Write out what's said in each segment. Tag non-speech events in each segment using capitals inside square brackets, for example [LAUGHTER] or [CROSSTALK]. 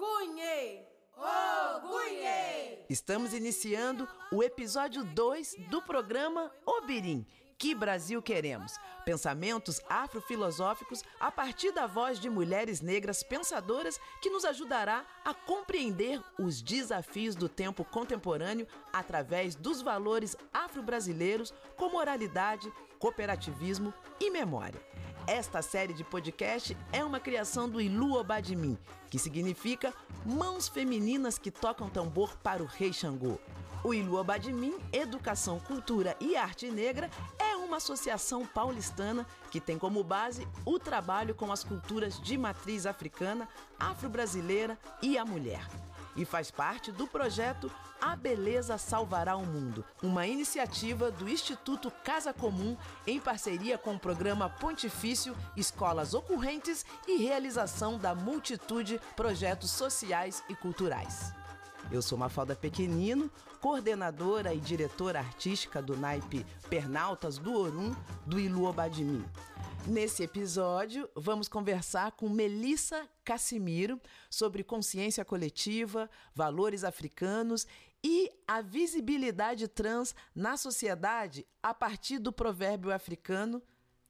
Orgulhe! Orgulhe! Estamos iniciando o episódio 2 do programa Obirim. Que Brasil queremos? Pensamentos afrofilosóficos a partir da voz de mulheres negras pensadoras que nos ajudará a compreender os desafios do tempo contemporâneo através dos valores afro-brasileiros com moralidade, cooperativismo e memória. Esta série de podcast é uma criação do Ilu Obadimim, que significa Mãos Femininas que Tocam Tambor para o Rei Xangô. O Ilu Obadimim, Educação, Cultura e Arte Negra, é uma associação paulistana que tem como base o trabalho com as culturas de matriz africana, afro-brasileira e a mulher e faz parte do projeto A Beleza Salvará o Mundo, uma iniciativa do Instituto Casa Comum em parceria com o programa Pontifício Escolas Ocorrentes e realização da multitude projetos sociais e culturais. Eu sou Mafalda Pequenino, coordenadora e diretora artística do naipe Pernaltas do Orum, do Ilu Obadimim. Nesse episódio, vamos conversar com Melissa Cassimiro sobre consciência coletiva, valores africanos e a visibilidade trans na sociedade a partir do provérbio africano: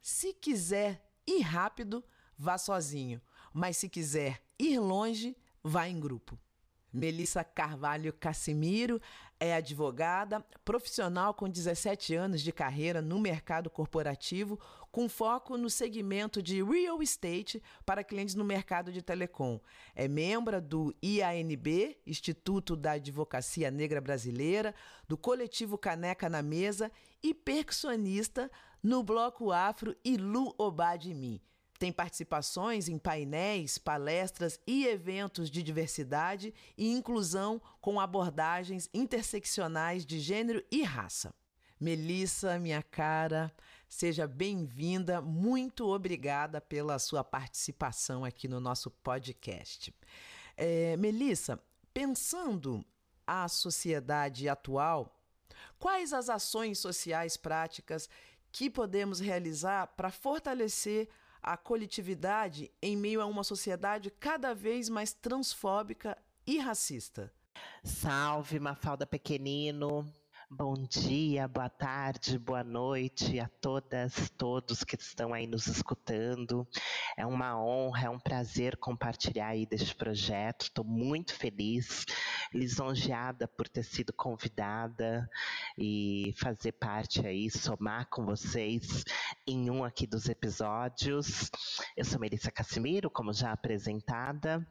se quiser ir rápido, vá sozinho, mas se quiser ir longe, vá em grupo. Melissa Carvalho Cassimiro é advogada, profissional com 17 anos de carreira no mercado corporativo, com foco no segmento de real estate para clientes no mercado de telecom. É membro do IANB, Instituto da Advocacia Negra Brasileira, do coletivo Caneca na Mesa e percussionista no Bloco Afro Ilu Obadimi. Tem participações em painéis, palestras e eventos de diversidade e inclusão com abordagens interseccionais de gênero e raça. Melissa, minha cara, seja bem-vinda. Muito obrigada pela sua participação aqui no nosso podcast. É, Melissa, pensando a sociedade atual, quais as ações sociais práticas que podemos realizar para fortalecer a coletividade em meio a uma sociedade cada vez mais transfóbica e racista. Salve, Mafalda Pequenino. Bom dia, boa tarde, boa noite a todas, todos que estão aí nos escutando. É uma honra, é um prazer compartilhar aí deste projeto. Estou muito feliz, lisonjeada por ter sido convidada e fazer parte aí, somar com vocês em um aqui dos episódios. Eu sou Melissa Cassimiro, como já apresentada,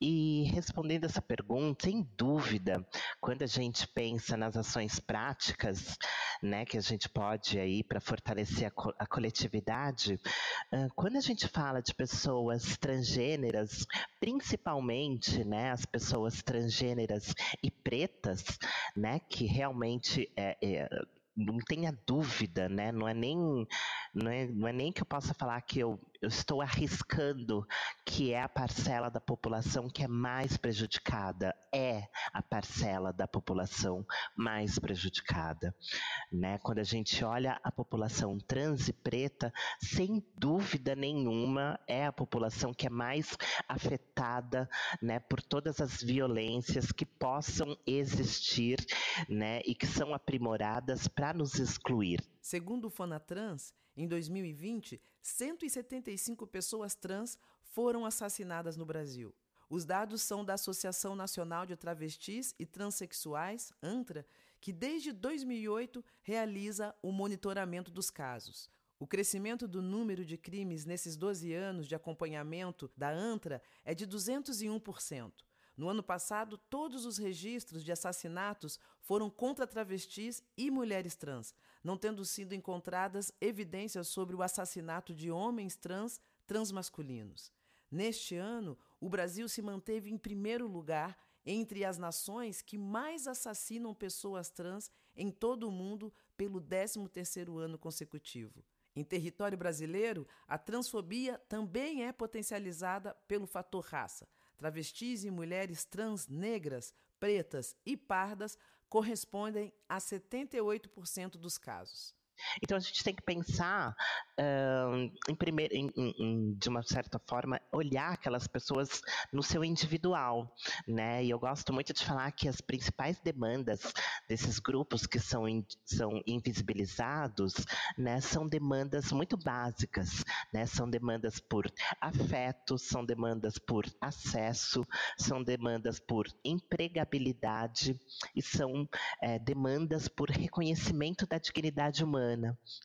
e respondendo essa pergunta, sem dúvida, quando a gente pensa nas ações práticas, né, que a gente pode aí para fortalecer a, co a coletividade, uh, quando a gente fala de pessoas transgêneras, principalmente, né, as pessoas transgêneras e pretas, né, que realmente é, é não tenha dúvida, né? Não é nem, não é, não é nem que eu possa falar que eu, eu estou arriscando que é a parcela da população que é mais prejudicada. É a parcela da população mais prejudicada. Né? Quando a gente olha a população trans e preta, sem dúvida nenhuma, é a população que é mais afetada né, por todas as violências que possam existir né, e que são aprimoradas para nos excluir. Segundo o Fonatrans, em 2020, 175 pessoas trans foram assassinadas no Brasil. Os dados são da Associação Nacional de Travestis e Transsexuais, ANTRA, que desde 2008 realiza o monitoramento dos casos. O crescimento do número de crimes nesses 12 anos de acompanhamento da ANTRA é de 201%. No ano passado, todos os registros de assassinatos foram contra travestis e mulheres trans, não tendo sido encontradas evidências sobre o assassinato de homens trans transmasculinos. Neste ano, o Brasil se manteve em primeiro lugar entre as nações que mais assassinam pessoas trans em todo o mundo pelo 13º ano consecutivo. Em território brasileiro, a transfobia também é potencializada pelo fator raça. Travestis e mulheres trans negras, pretas e pardas correspondem a 78% dos casos. Então a gente tem que pensar em primeiro, em, em, de uma certa forma, olhar aquelas pessoas no seu individual, né? E eu gosto muito de falar que as principais demandas desses grupos que são, in, são invisibilizados, né, são demandas muito básicas, né? São demandas por afeto, são demandas por acesso, são demandas por empregabilidade e são é, demandas por reconhecimento da dignidade humana.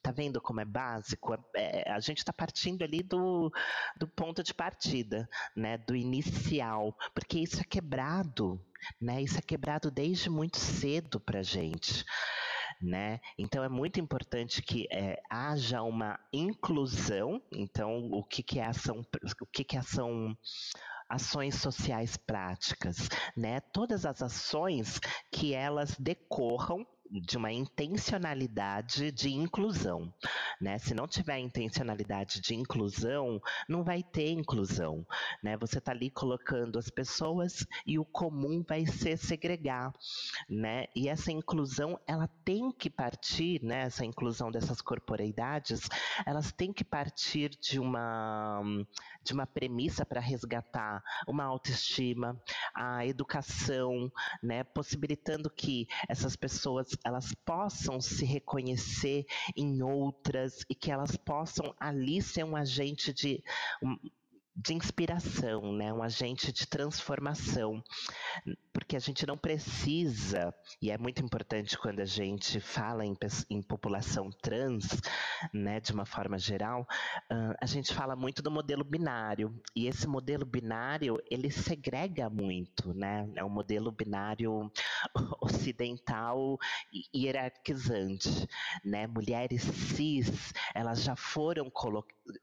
Tá vendo como é básico? É, a gente está partindo ali do, do ponto de partida, né? Do inicial, porque isso é quebrado, né? Isso é quebrado desde muito cedo para gente. Né? Então é muito importante que é, haja uma inclusão. Então, o que, que é ação, o que, que é ação ações sociais práticas, né? Todas as ações que elas decorram de uma intencionalidade de inclusão, né? Se não tiver intencionalidade de inclusão, não vai ter inclusão, né? Você está ali colocando as pessoas e o comum vai se segregar, né? E essa inclusão, ela tem que partir, né? Essa inclusão dessas corporeidades, elas têm que partir de uma de uma premissa para resgatar uma autoestima, a educação, né? Possibilitando que essas pessoas elas possam se reconhecer em outras e que elas possam ali ser um agente de de inspiração, né? um agente de transformação, porque a gente não precisa, e é muito importante quando a gente fala em, em população trans, né, de uma forma geral, uh, a gente fala muito do modelo binário, e esse modelo binário, ele segrega muito, né? é um modelo binário [LAUGHS] ocidental hierarquizante, né? Mulheres cis, elas já foram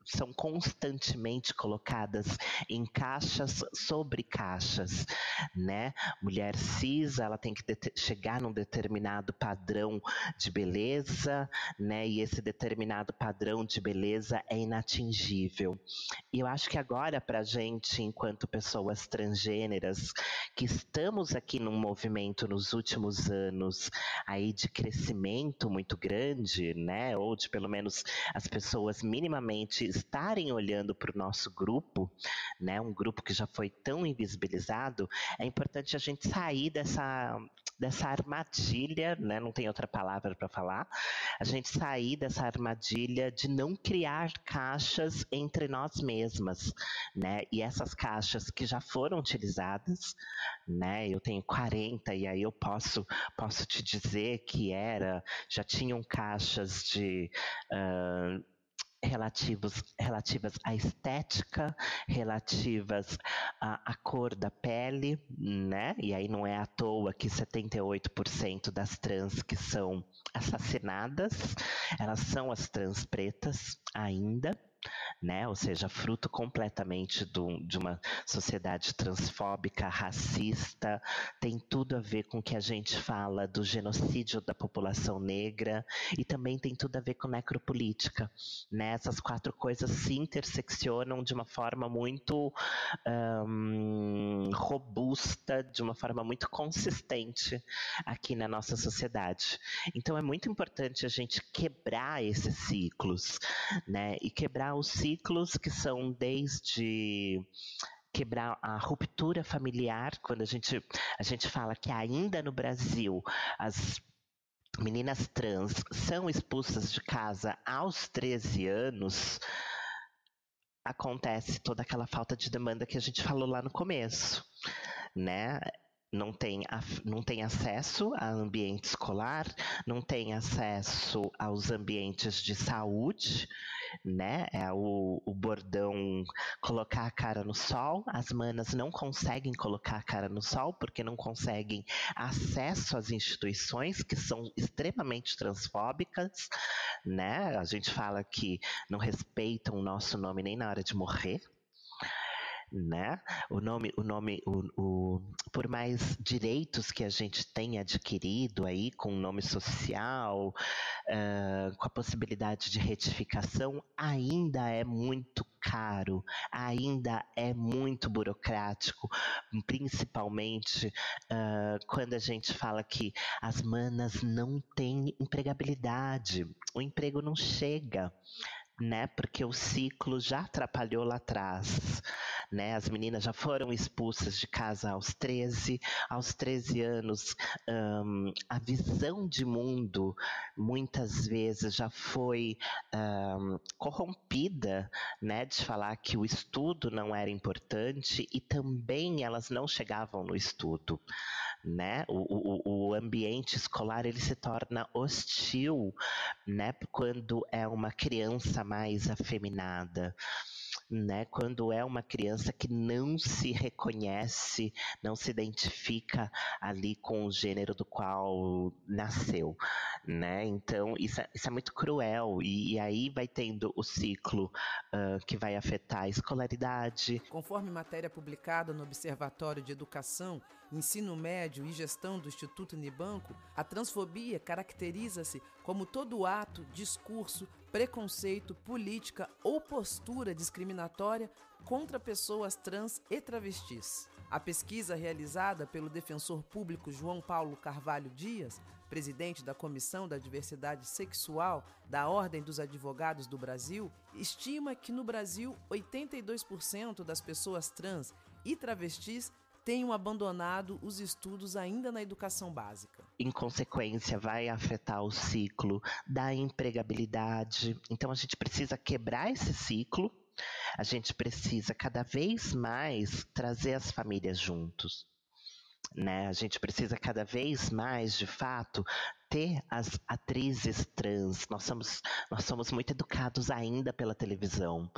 são constantemente colocadas em caixas sobre caixas, né? Mulher cis, ela tem que chegar num determinado padrão de beleza, né? E esse determinado padrão de beleza é inatingível. E eu acho que agora, para gente, enquanto pessoas transgêneras, que estamos aqui num movimento nos últimos anos aí de crescimento muito grande, né? Ou de pelo menos as pessoas minimamente estarem olhando para o nosso grupo, né? Um grupo que já foi tão invisibilizado, é importante a gente sair dessa dessa armadilha, né? Não tem outra palavra para falar. A gente sair dessa armadilha de não criar caixas entre nós mesmas, né? E essas caixas que já foram utilizadas, né? Eu tenho 40 e aí eu posso posso te dizer que era já tinham caixas de uh, relativos, relativas à estética, relativas à, à, cor da pele, né? E aí não é à toa que 78% das trans que são assassinadas, elas são as trans pretas ainda né? Ou seja, fruto completamente do, de uma sociedade transfóbica, racista, tem tudo a ver com o que a gente fala do genocídio da população negra e também tem tudo a ver com necropolítica, né? Essas quatro coisas se interseccionam de uma forma muito um, robusta, de uma forma muito consistente aqui na nossa sociedade. Então é muito importante a gente quebrar esses ciclos, né? E quebrar os ciclos que são desde quebrar a ruptura familiar, quando a gente, a gente fala que ainda no Brasil as meninas trans são expulsas de casa aos 13 anos, acontece toda aquela falta de demanda que a gente falou lá no começo, né? Não tem, não tem acesso a ambiente escolar, não tem acesso aos ambientes de saúde, né? É o, o bordão colocar a cara no sol. As manas não conseguem colocar a cara no sol porque não conseguem acesso às instituições que são extremamente transfóbicas, né? A gente fala que não respeitam o nosso nome nem na hora de morrer né? O nome, o nome, o, o, por mais direitos que a gente tenha adquirido aí com o nome social, uh, com a possibilidade de retificação, ainda é muito caro, ainda é muito burocrático, principalmente uh, quando a gente fala que as manas não têm empregabilidade, o emprego não chega né? Porque o ciclo já atrapalhou lá atrás. Né? As meninas já foram expulsas de casa aos 13, aos 13 anos, um, a visão de mundo muitas vezes já foi um, corrompida, né? De falar que o estudo não era importante e também elas não chegavam no estudo né? O, o, o ambiente escolar ele se torna hostil, né? Quando é uma criança mais afeminada né? Quando é uma criança que não se reconhece, não se identifica ali com o gênero do qual nasceu, né? Então isso é, isso é muito cruel e, e, aí vai tendo o ciclo uh, que vai afetar a escolaridade. Conforme matéria publicada no Observatório de Educação, Ensino Médio e Gestão do Instituto Unibanco, a transfobia caracteriza-se como todo ato, discurso, preconceito, política ou postura discriminatória contra pessoas trans e travestis. A pesquisa realizada pelo defensor público João Paulo Carvalho Dias, presidente da Comissão da Diversidade Sexual da Ordem dos Advogados do Brasil, estima que no Brasil 82% das pessoas trans e travestis tenham abandonado os estudos ainda na educação básica. Em consequência, vai afetar o ciclo da empregabilidade. Então, a gente precisa quebrar esse ciclo. A gente precisa cada vez mais trazer as famílias juntos. Né? A gente precisa cada vez mais, de fato, ter as atrizes trans. Nós somos, nós somos muito educados ainda pela televisão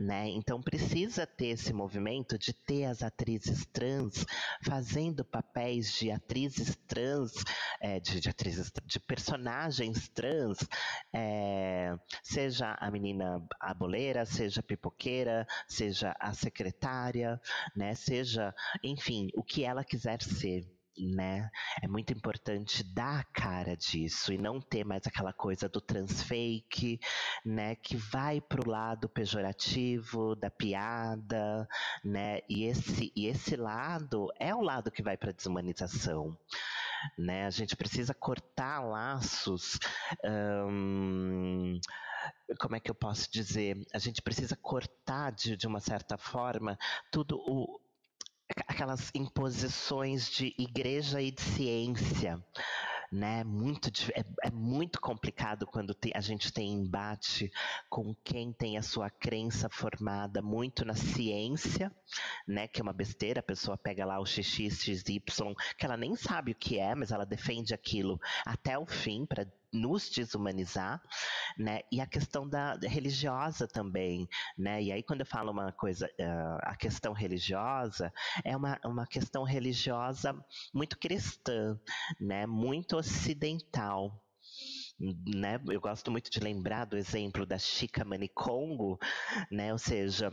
né? Então precisa ter esse movimento de ter as atrizes trans fazendo papéis de atrizes trans, é, de, de, atrizes, de personagens trans, é, seja a menina a boleira, seja a pipoqueira, seja a secretária, né? Seja, enfim, o que ela quiser ser né? É muito importante dar a cara disso e não ter mais aquela coisa do transfake, né? Que vai pro lado pejorativo da piada, né? E esse, e esse lado é o lado que vai para desumanização. Né? A gente precisa cortar laços. Hum, como é que eu posso dizer? A gente precisa cortar de, de uma certa forma tudo o, aquelas imposições de igreja e de ciência, né? Muito, é, é muito complicado quando tem, a gente tem embate com quem tem a sua crença formada muito na ciência, né? Que é uma besteira, a pessoa pega lá o XXXY, que ela nem sabe o que é, mas ela defende aquilo até o fim para nos desumanizar, né? E a questão da religiosa também, né? E aí quando eu falo uma coisa, uh, a questão religiosa é uma, uma questão religiosa muito cristã, né? Muito ocidental, né? Eu gosto muito de lembrar do exemplo da Chica Manicongo, né? Ou seja,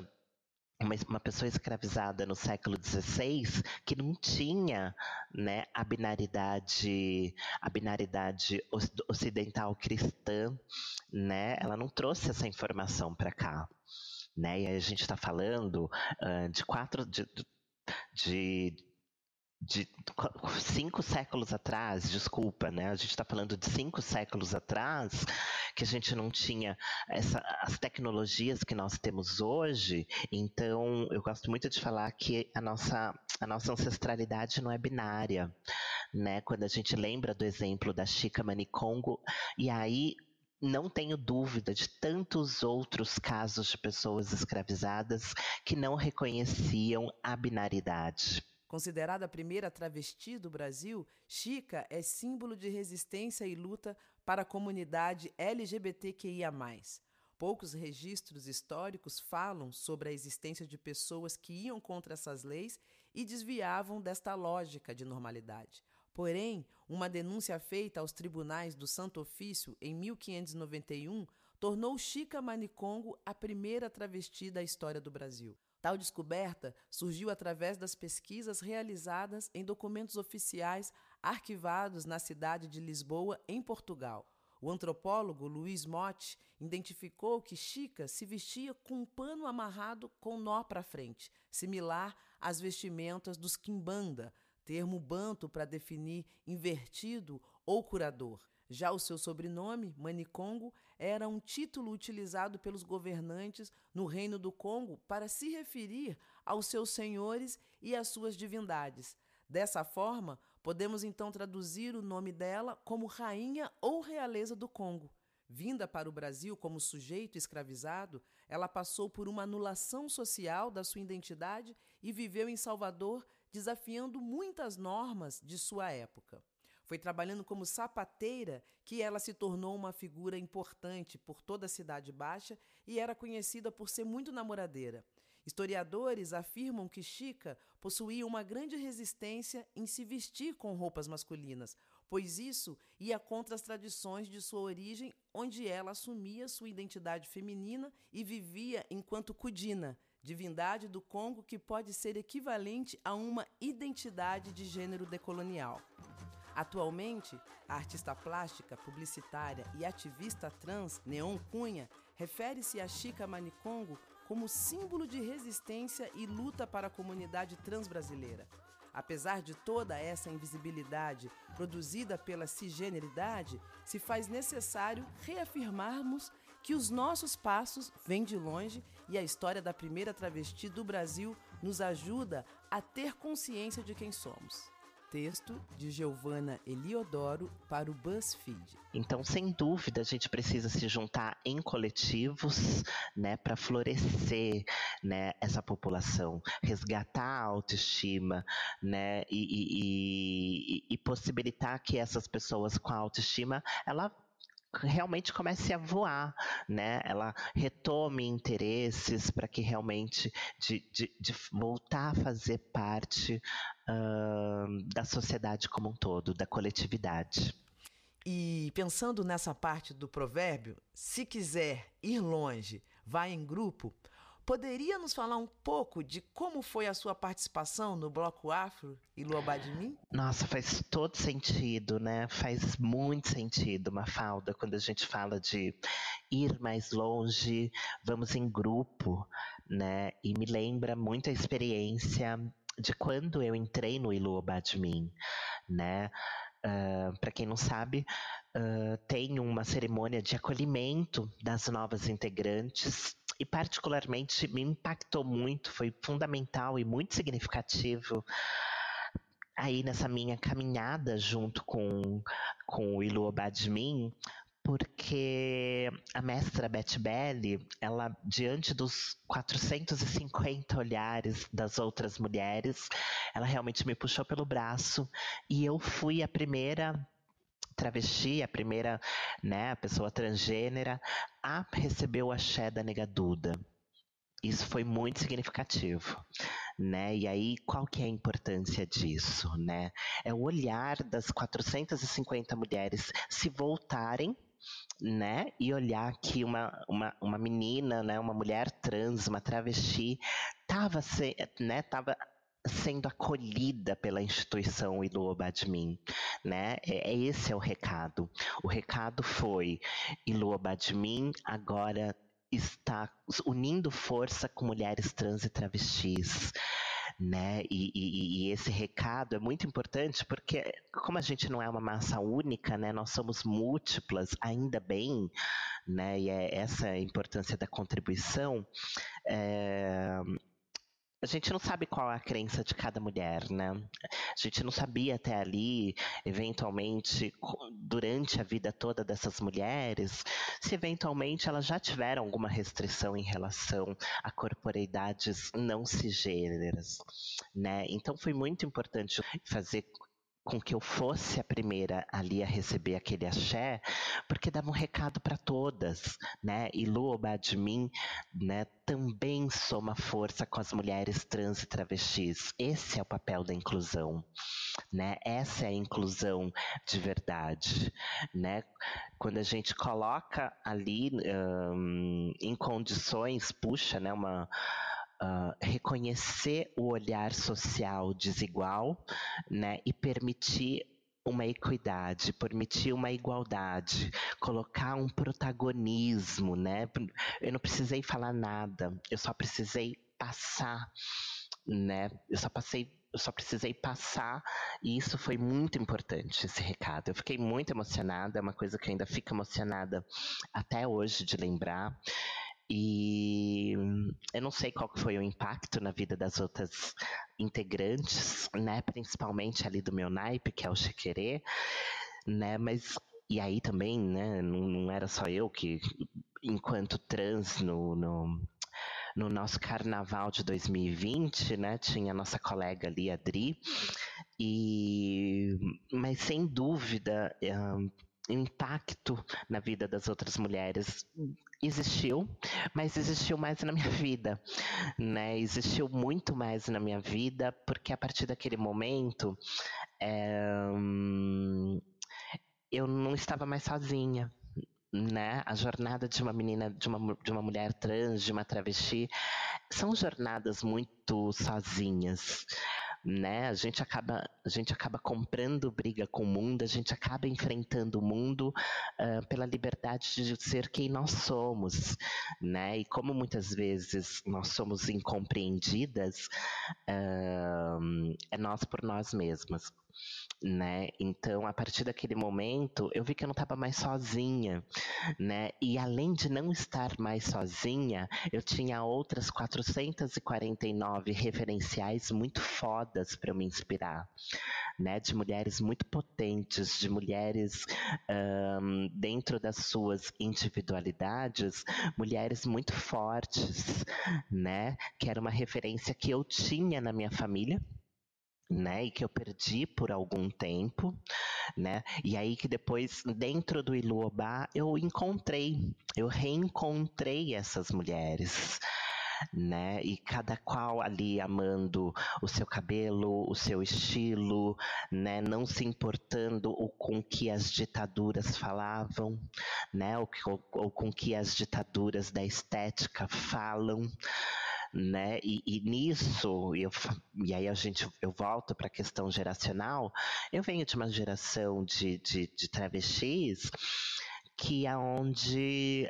uma, uma pessoa escravizada no século XVI que não tinha né, a binaridade a binaridade ocidental cristã, né? Ela não trouxe essa informação para cá, né? E a gente está falando uh, de quatro de, de de cinco séculos atrás, desculpa, né? A gente está falando de cinco séculos atrás, que a gente não tinha essa, as tecnologias que nós temos hoje. Então, eu gosto muito de falar que a nossa, a nossa ancestralidade não é binária, né? Quando a gente lembra do exemplo da Chica Manicongo, e aí não tenho dúvida de tantos outros casos de pessoas escravizadas que não reconheciam a binaridade. Considerada a primeira travesti do Brasil, Chica é símbolo de resistência e luta para a comunidade LGBTQIA. Poucos registros históricos falam sobre a existência de pessoas que iam contra essas leis e desviavam desta lógica de normalidade. Porém, uma denúncia feita aos tribunais do Santo Ofício em 1591 tornou Chica Manicongo a primeira travesti da história do Brasil. Tal descoberta surgiu através das pesquisas realizadas em documentos oficiais arquivados na cidade de Lisboa, em Portugal. O antropólogo Luiz Motti identificou que Chica se vestia com um pano amarrado com nó para frente, similar às vestimentas dos quimbanda, termo banto para definir invertido ou curador. Já o seu sobrenome, Manicongo, era um título utilizado pelos governantes no Reino do Congo para se referir aos seus senhores e às suas divindades. Dessa forma, podemos então traduzir o nome dela como Rainha ou Realeza do Congo. Vinda para o Brasil como sujeito escravizado, ela passou por uma anulação social da sua identidade e viveu em Salvador desafiando muitas normas de sua época. Foi trabalhando como sapateira que ela se tornou uma figura importante por toda a Cidade Baixa e era conhecida por ser muito namoradeira. Historiadores afirmam que Chica possuía uma grande resistência em se vestir com roupas masculinas, pois isso ia contra as tradições de sua origem, onde ela assumia sua identidade feminina e vivia enquanto Kudina, divindade do Congo que pode ser equivalente a uma identidade de gênero decolonial. Atualmente, a artista plástica, publicitária e ativista trans Neon Cunha refere-se a Chica Manicongo como símbolo de resistência e luta para a comunidade trans brasileira. Apesar de toda essa invisibilidade produzida pela cisgeneridade, se faz necessário reafirmarmos que os nossos passos vêm de longe e a história da primeira travesti do Brasil nos ajuda a ter consciência de quem somos. Texto de Giovanna Eliodoro para o BuzzFeed. Então, sem dúvida, a gente precisa se juntar em coletivos, né, para florescer, né, essa população, resgatar a autoestima, né, e, e, e, e possibilitar que essas pessoas com autoestima, ela realmente comece a voar, né? Ela retome interesses para que realmente de, de, de, voltar a fazer parte uh, da sociedade como um todo, da coletividade. E pensando nessa parte do provérbio, se quiser ir longe, vai em grupo, Poderia nos falar um pouco de como foi a sua participação no Bloco Afro e Luabá de Mim? Nossa, faz todo sentido, né? Faz muito sentido, Mafalda, quando a gente fala de ir mais longe, vamos em grupo, né? E me lembra muito a experiência de quando eu entrei no Mim, né? Uh, ah, Para quem não sabe, uh, tem uma cerimônia de acolhimento das novas integrantes e particularmente me impactou muito, foi fundamental e muito significativo aí nessa minha caminhada junto com, com o Ilu Obadmin, porque a mestra Beth Belli, ela diante dos 450 olhares das outras mulheres, ela realmente me puxou pelo braço e eu fui a primeira travesti, a primeira né, pessoa transgênera a receber o axé da negaduda. Isso foi muito significativo, né? E aí, qual que é a importância disso, né? É o olhar das 450 mulheres se voltarem né? E olhar que uma, uma, uma menina, né? Uma mulher trans, uma travesti, estava né? Tava sendo acolhida pela instituição Iluoba Admin, né? É, é, esse é o recado. O recado foi Iluoba Admin agora está unindo força com mulheres trans e travestis. Né? E, e, e, esse recado é muito importante porque, como a gente não é uma massa única, né? nós somos múltiplas, ainda bem, né? e é essa a importância da contribuição. É, a gente não sabe qual é a crença de cada mulher, né? A gente não sabia até ali, eventualmente, durante a vida toda dessas mulheres, se eventualmente elas já tiveram alguma restrição em relação a corporeidades não cisgêneras, né? Então foi muito importante fazer com que eu fosse a primeira ali a receber aquele axé, porque dava um recado para todas, né? E Lu né, também soma força com as mulheres trans e travestis. Esse é o papel da inclusão, né? Essa é a inclusão de verdade, né? Quando a gente coloca ali um, em condições, puxa, né, uma reconhecer o olhar social desigual, né, e permitir uma equidade, permitir uma igualdade, colocar um protagonismo, né? Eu não precisei falar nada, eu só precisei passar, né? Eu só passei eu só precisei passar e isso foi muito importante, esse recado. Eu fiquei muito emocionada, é uma coisa que ainda fico emocionada até hoje de lembrar. E eu não sei qual foi o impacto na vida das outras integrantes, né? Principalmente ali do meu naipe, que é o Chequerê, né? Mas e aí também, né? Não, não era só eu que, enquanto trans no, no no nosso carnaval de 2020, né? Tinha a nossa colega ali, Adri, e mas sem dúvida um, impacto na vida das outras mulheres existiu, mas existiu mais na minha [LAUGHS] vida, né? Existiu muito mais na minha vida, porque a partir daquele momento é, eu não estava mais sozinha, né? A jornada de uma menina, de uma, de uma mulher trans, de uma travesti, são jornadas muito sozinhas. Né? A gente acaba a gente acaba comprando briga com o mundo, a gente acaba enfrentando o mundo uh, pela liberdade de ser quem nós somos, né? E como muitas vezes nós somos incompreendidas, uh, é nós por nós mesmas né? Então, a partir daquele momento, eu vi que eu não estava mais sozinha, né? E além de não estar mais sozinha, eu tinha outras 449 referenciais muito fodas para me inspirar, né? De mulheres muito potentes, de mulheres um, dentro das suas individualidades, mulheres muito fortes, né? Que era uma referência que eu tinha na minha família né, e que eu perdi por algum tempo, né, e aí que depois dentro do Iluobá eu encontrei, eu reencontrei essas mulheres, né? E cada qual ali amando o seu cabelo, o seu estilo, né? Não se importando o com que as ditaduras falavam, né? Ou, ou, ou com que as ditaduras da estética falam, né? E, e nisso, eu, e aí a gente, eu volto para a questão geracional, eu venho de uma geração de, de, de travestis que aonde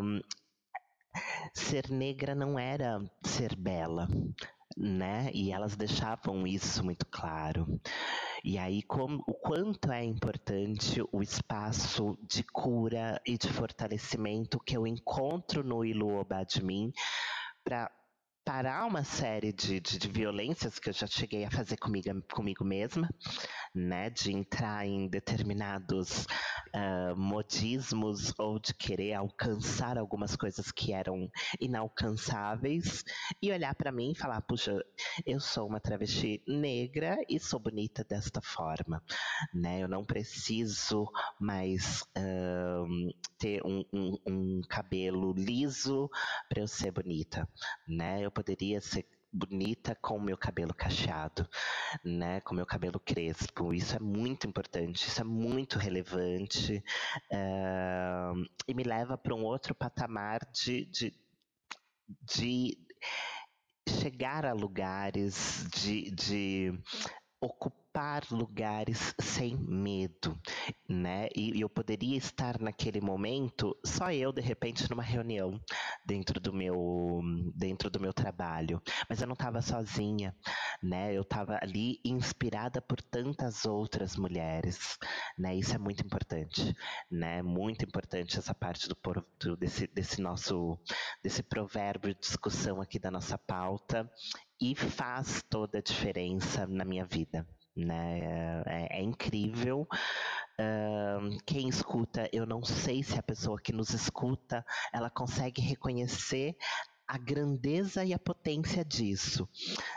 um, ser negra não era ser bela, né? E elas deixavam isso muito claro. E aí, como, o quanto é importante o espaço de cura e de fortalecimento que eu encontro no Ilu Obadmin para parar uma série de, de, de, violências que eu já cheguei a fazer comigo, comigo mesma, né? De entrar em determinados uh, modismos ou de querer alcançar algumas coisas que eram inalcançáveis e olhar para mim e falar: puxa, eu sou uma travesti negra e sou bonita desta forma, né? Eu não preciso mais uh, ter um, um, um cabelo liso para eu ser bonita, né? Eu poderia ser bonita com o meu cabelo cacheado, né, com o meu cabelo crespo. Isso é muito importante, isso é muito relevante uh, e me leva para um outro patamar de, de, de chegar a lugares, de, de ocupar lugares sem medo, né? E eu poderia estar naquele momento só eu de repente numa reunião dentro do meu dentro do meu trabalho, mas eu não estava sozinha, né? Eu estava ali inspirada por tantas outras mulheres, né? Isso é muito importante, né? Muito importante essa parte do, desse desse nosso desse provérbio de discussão aqui da nossa pauta e faz toda a diferença na minha vida. Né? É, é incrível. Uh, quem escuta, eu não sei se a pessoa que nos escuta ela consegue reconhecer a grandeza e a potência disso,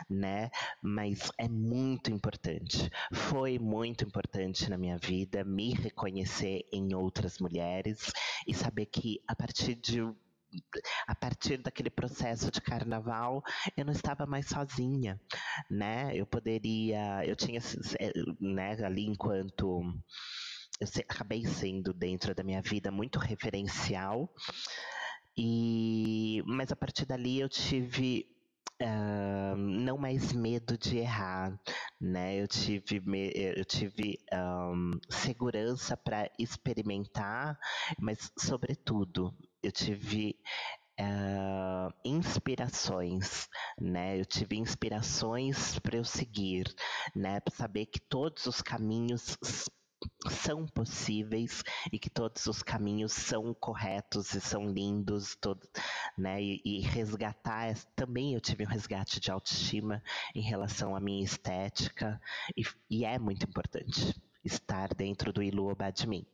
né? Mas é muito importante. Foi muito importante na minha vida me reconhecer em outras mulheres e saber que a partir de a partir daquele processo de carnaval, eu não estava mais sozinha, né? Eu poderia, eu tinha, eh, né, ali enquanto eu acabei sendo dentro da minha vida muito referencial e mas a partir dali eu tive uh, não mais medo de errar, né? Eu tive, eu tive um, segurança para experimentar, mas sobretudo eu tive uh, inspirações, né? Eu tive inspirações para eu seguir, né? Para saber que todos os caminhos são possíveis e que todos os caminhos são corretos e são lindos, todo, né? E, e, resgatar também eu tive um resgate de autoestima em relação à minha estética e, e é muito importante estar dentro do Iluoba de.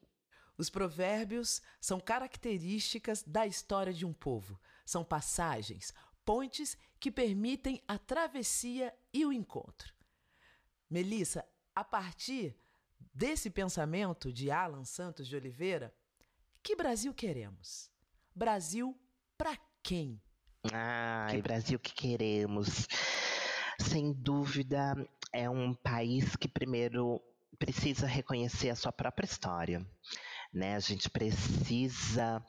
Os provérbios são características da história de um povo. São passagens, pontes que permitem a travessia e o encontro. Melissa, a partir desse pensamento de Alan Santos de Oliveira, que Brasil queremos? Brasil para quem? Ai, que... Brasil que queremos. Sem dúvida, é um país que primeiro precisa reconhecer a sua própria história né? A gente precisa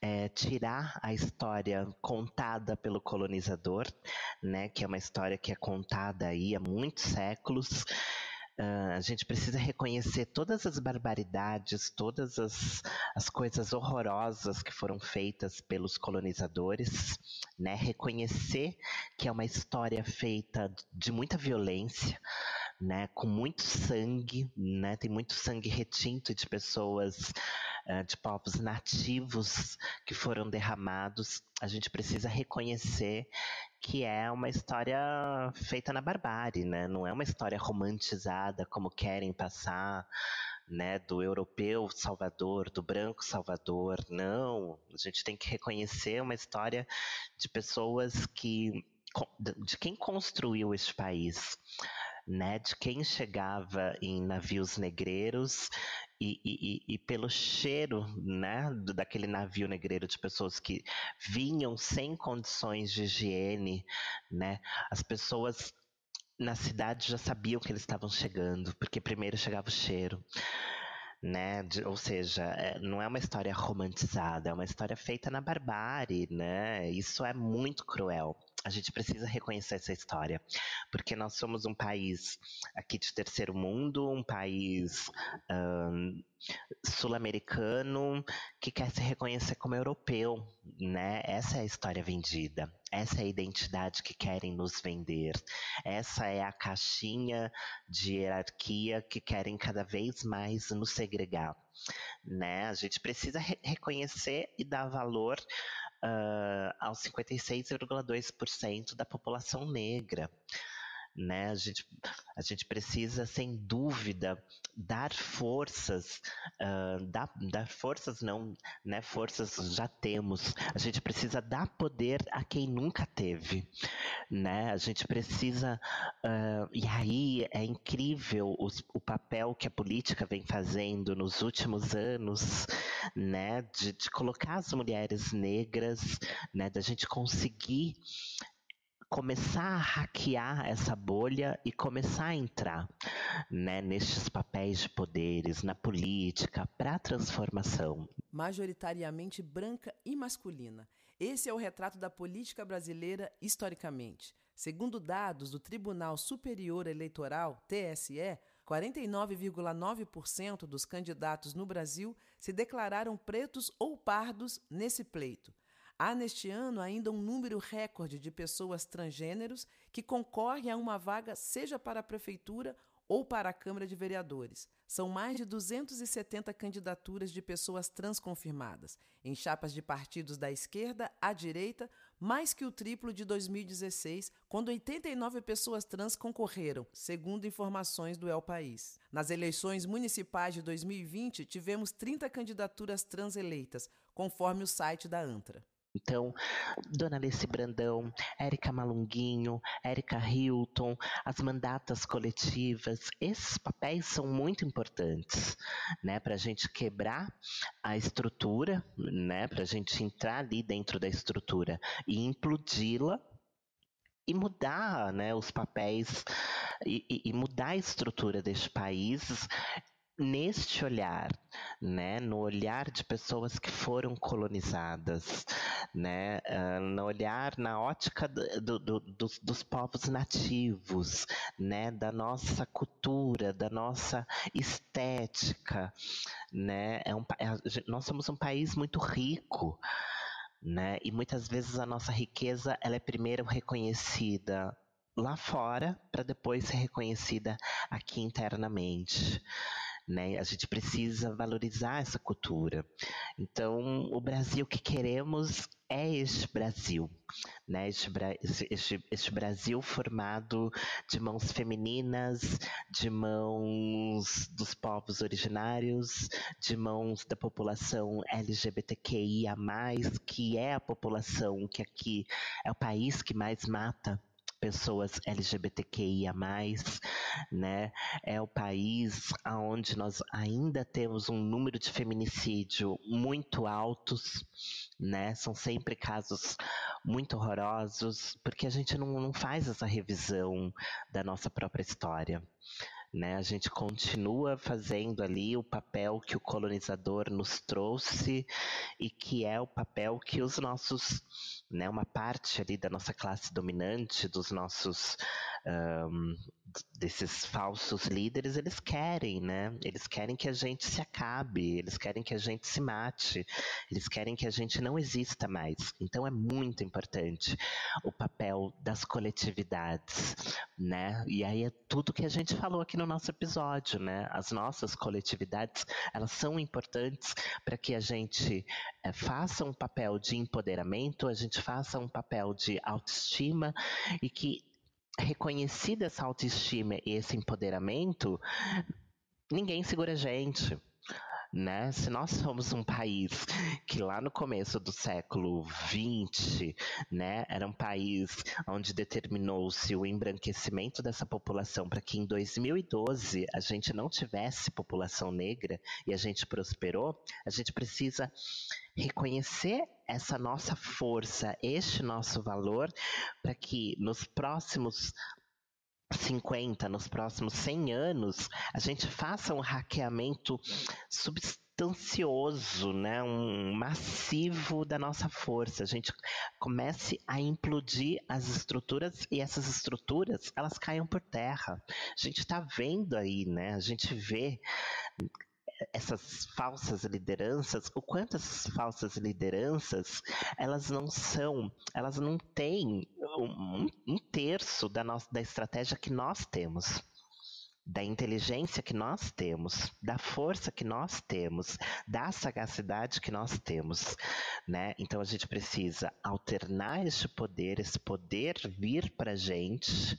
é, tirar a história contada pelo colonizador, né? Que é uma história que é contada aí há muitos séculos. Uh, a gente precisa reconhecer todas as barbaridades, todas as, as coisas horrorosas que foram feitas pelos colonizadores, né? reconhecer que é uma história feita de muita violência, né, com muito sangue, né, tem muito sangue retinto de pessoas, uh, de povos nativos que foram derramados. A gente precisa reconhecer que é uma história feita na barbárie, né? Não é uma história romantizada como querem passar, né? Do europeu Salvador, do branco Salvador. Não, a gente tem que reconhecer uma história de pessoas que de quem construiu este país né, de quem chegava em navios negreiros e, e, e, pelo cheiro né, daquele navio negreiro de pessoas que vinham sem condições de higiene, né, as pessoas na cidade já sabiam que eles estavam chegando, porque primeiro chegava o cheiro. Né? De, ou seja, é, não é uma história romantizada, é uma história feita na barbárie, né? Isso é muito cruel a gente precisa reconhecer essa história, porque nós somos um país aqui de terceiro mundo, um país um, sul-americano que quer se reconhecer como europeu, né? Essa é a história vendida, essa é a identidade que querem nos vender, essa é a caixinha de hierarquia que querem cada vez mais nos segregar, né? A gente precisa re reconhecer e dar valor uh, aos 56,2% da população negra. Né? A, gente, a gente precisa, sem dúvida, dar forças, uh, dar, dar forças não, né? Forças já temos. A gente precisa dar poder a quem nunca teve, né? A gente precisa, uh, e aí é incrível os, o papel que a política vem fazendo nos últimos anos, né? De, de colocar as mulheres negras, né? Da gente conseguir começar a hackear essa bolha e começar a entrar né, nestes papéis de poderes, na política, para a transformação. Majoritariamente branca e masculina. Esse é o retrato da política brasileira historicamente. Segundo dados do Tribunal Superior Eleitoral, TSE, 49,9% dos candidatos no Brasil se declararam pretos ou pardos nesse pleito. Há neste ano ainda um número recorde de pessoas transgêneros que concorrem a uma vaga, seja para a Prefeitura ou para a Câmara de Vereadores. São mais de 270 candidaturas de pessoas trans confirmadas, em chapas de partidos da esquerda à direita, mais que o triplo de 2016, quando 89 pessoas trans concorreram, segundo informações do El País. Nas eleições municipais de 2020, tivemos 30 candidaturas trans eleitas, conforme o site da ANTRA. Então, Dona Alice Brandão, Érica Malunguinho, Érica Hilton, as mandatas coletivas, esses papéis são muito importantes, né, para a gente quebrar a estrutura, né, para a gente entrar ali dentro da estrutura e implodi-la e mudar, né, os papéis e, e, mudar a estrutura deste país neste olhar, né, no olhar de pessoas que foram colonizadas, né, uh, no olhar, na ótica do, do, dos, dos povos nativos, né, da nossa cultura, da nossa estética, né, é um, é, nós somos um país muito rico, né, e muitas vezes a nossa riqueza ela é primeiro reconhecida lá fora para depois ser reconhecida aqui internamente né? A gente precisa valorizar essa cultura. Então, o Brasil que queremos é este Brasil, né? Este, este, este, Brasil formado de mãos femininas, de mãos dos povos originários, de mãos da população LGBTQIA+, que é a população que aqui é o país que mais mata pessoas LGBTQIA+, né? É o país onde nós ainda temos um número de feminicídio muito altos, né? São sempre casos muito horrorosos, porque a gente não, não faz essa revisão da nossa própria história. Né? A gente continua fazendo ali o papel que o colonizador nos trouxe e que é o papel que os nossos, né, uma parte ali da nossa classe dominante, dos nossos um, desses falsos líderes, eles querem, né? Eles querem que a gente se acabe, eles querem que a gente se mate, eles querem que a gente não exista mais. Então é muito importante o papel das coletividades, né? E aí é tudo que a gente falou aqui no nosso episódio, né? As nossas coletividades, elas são importantes para que a gente é, faça um papel de empoderamento, a gente faça um papel de autoestima e que reconhecida essa autoestima e esse empoderamento, ninguém segura a gente. Né? Se nós somos um país que lá no começo do século XX, né, era um país onde determinou-se o embranquecimento dessa população para que em 2012 a gente não tivesse população negra e a gente prosperou, a gente precisa reconhecer essa nossa força, este nosso valor, para que nos próximos 50, nos próximos 100 anos, a gente faça um hackeamento substancioso, né, um massivo da nossa força. A gente comece a implodir as estruturas e essas estruturas, elas caiam por terra. A gente está vendo aí, né? A gente vê essas falsas lideranças, o quanto essas falsas lideranças, elas não são, elas não têm um, um terço da, nossa, da estratégia que nós temos da inteligência que nós temos, da força que nós temos, da sagacidade que nós temos, né? Então a gente precisa alternar este poder, esse poder vir para a gente,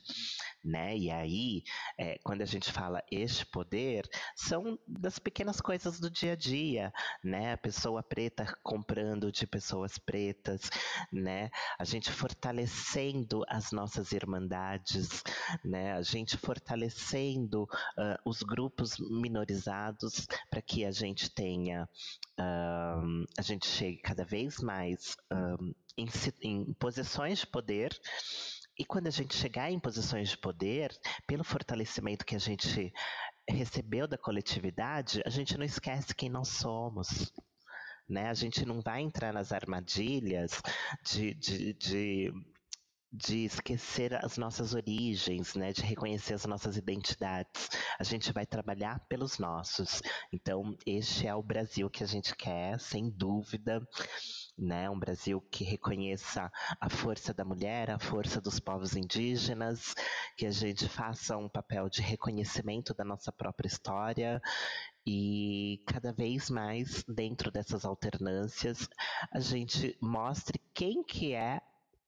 né? E aí, é, quando a gente fala este poder, são das pequenas coisas do dia a dia, né? A pessoa preta comprando de pessoas pretas, né? A gente fortalecendo as nossas irmandades, né? A gente fortalecendo uh, os grupos minorizados para que a gente tenha, a gente chegue cada vez mais em, em posições de poder e quando a gente chegar em posições de poder, pelo fortalecimento que a gente recebeu da coletividade, a gente não esquece quem nós somos. Né? A gente não vai entrar nas armadilhas de, de, de de esquecer as nossas origens, né, de reconhecer as nossas identidades. A gente vai trabalhar pelos nossos. Então, este é o Brasil que a gente quer, sem dúvida né? Um Brasil que reconheça a força da mulher, a força dos povos indígenas, que a gente faça um papel de reconhecimento da nossa própria história e cada vez mais dentro dessas alternâncias a gente mostre quem que é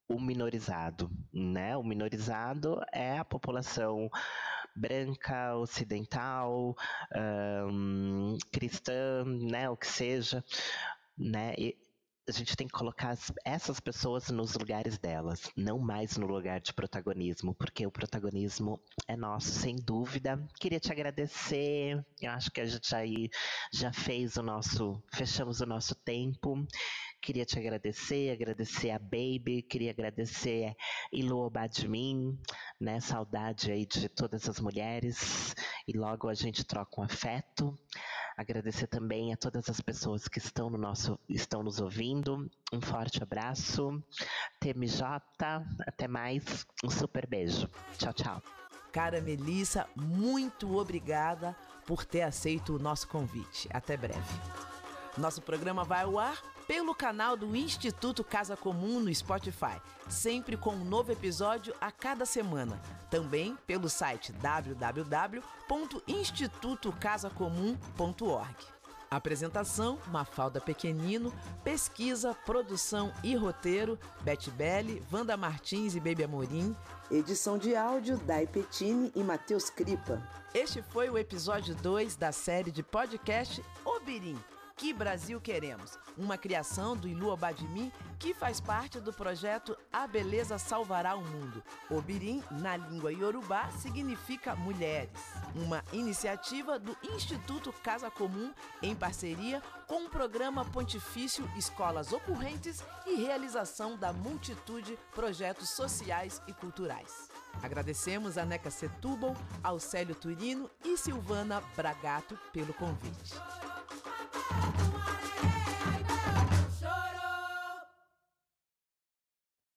o minorizado, né? O minorizado é a população branca, ocidental, um, cristã, né? O que seja, né? E a gente tem que colocar essas pessoas nos lugares delas, não mais no lugar de protagonismo, porque o protagonismo é nosso, sem dúvida. Queria te agradecer. Eu acho que a gente aí já fez o nosso, fechamos o nosso tempo. Queria te agradecer, agradecer a Baby, queria agradecer Ilu Badmin, né? Saudade aí de todas as mulheres e logo a gente troca um afeto. Agradecer também a todas as pessoas que estão no nosso estão nos ouvindo. Um forte abraço. TMJ, até mais. Um super beijo. Tchau, tchau. Cara Melissa, muito obrigada por ter aceito o nosso convite. Até breve. Nosso programa vai ao ar pelo canal do Instituto Casa Comum no Spotify, sempre com um novo episódio a cada semana. Também pelo site www.institutocasacomum.org. Apresentação: Mafalda Pequenino. Pesquisa, produção e roteiro: Beth Belli, Wanda Martins e Baby Amorim. Edição de áudio: Dai Petini e Matheus Cripa. Este foi o episódio 2 da série de podcast Obirim que Brasil Queremos? Uma criação do Ilu Obadimi que faz parte do projeto A Beleza Salvará o Mundo. Obirim, na língua iorubá, significa mulheres. Uma iniciativa do Instituto Casa Comum em parceria com o programa pontifício Escolas Ocorrentes e realização da multitude projetos sociais e culturais. Agradecemos a Neca Setúbal, ao Célio Turino e Silvana Bragato pelo convite.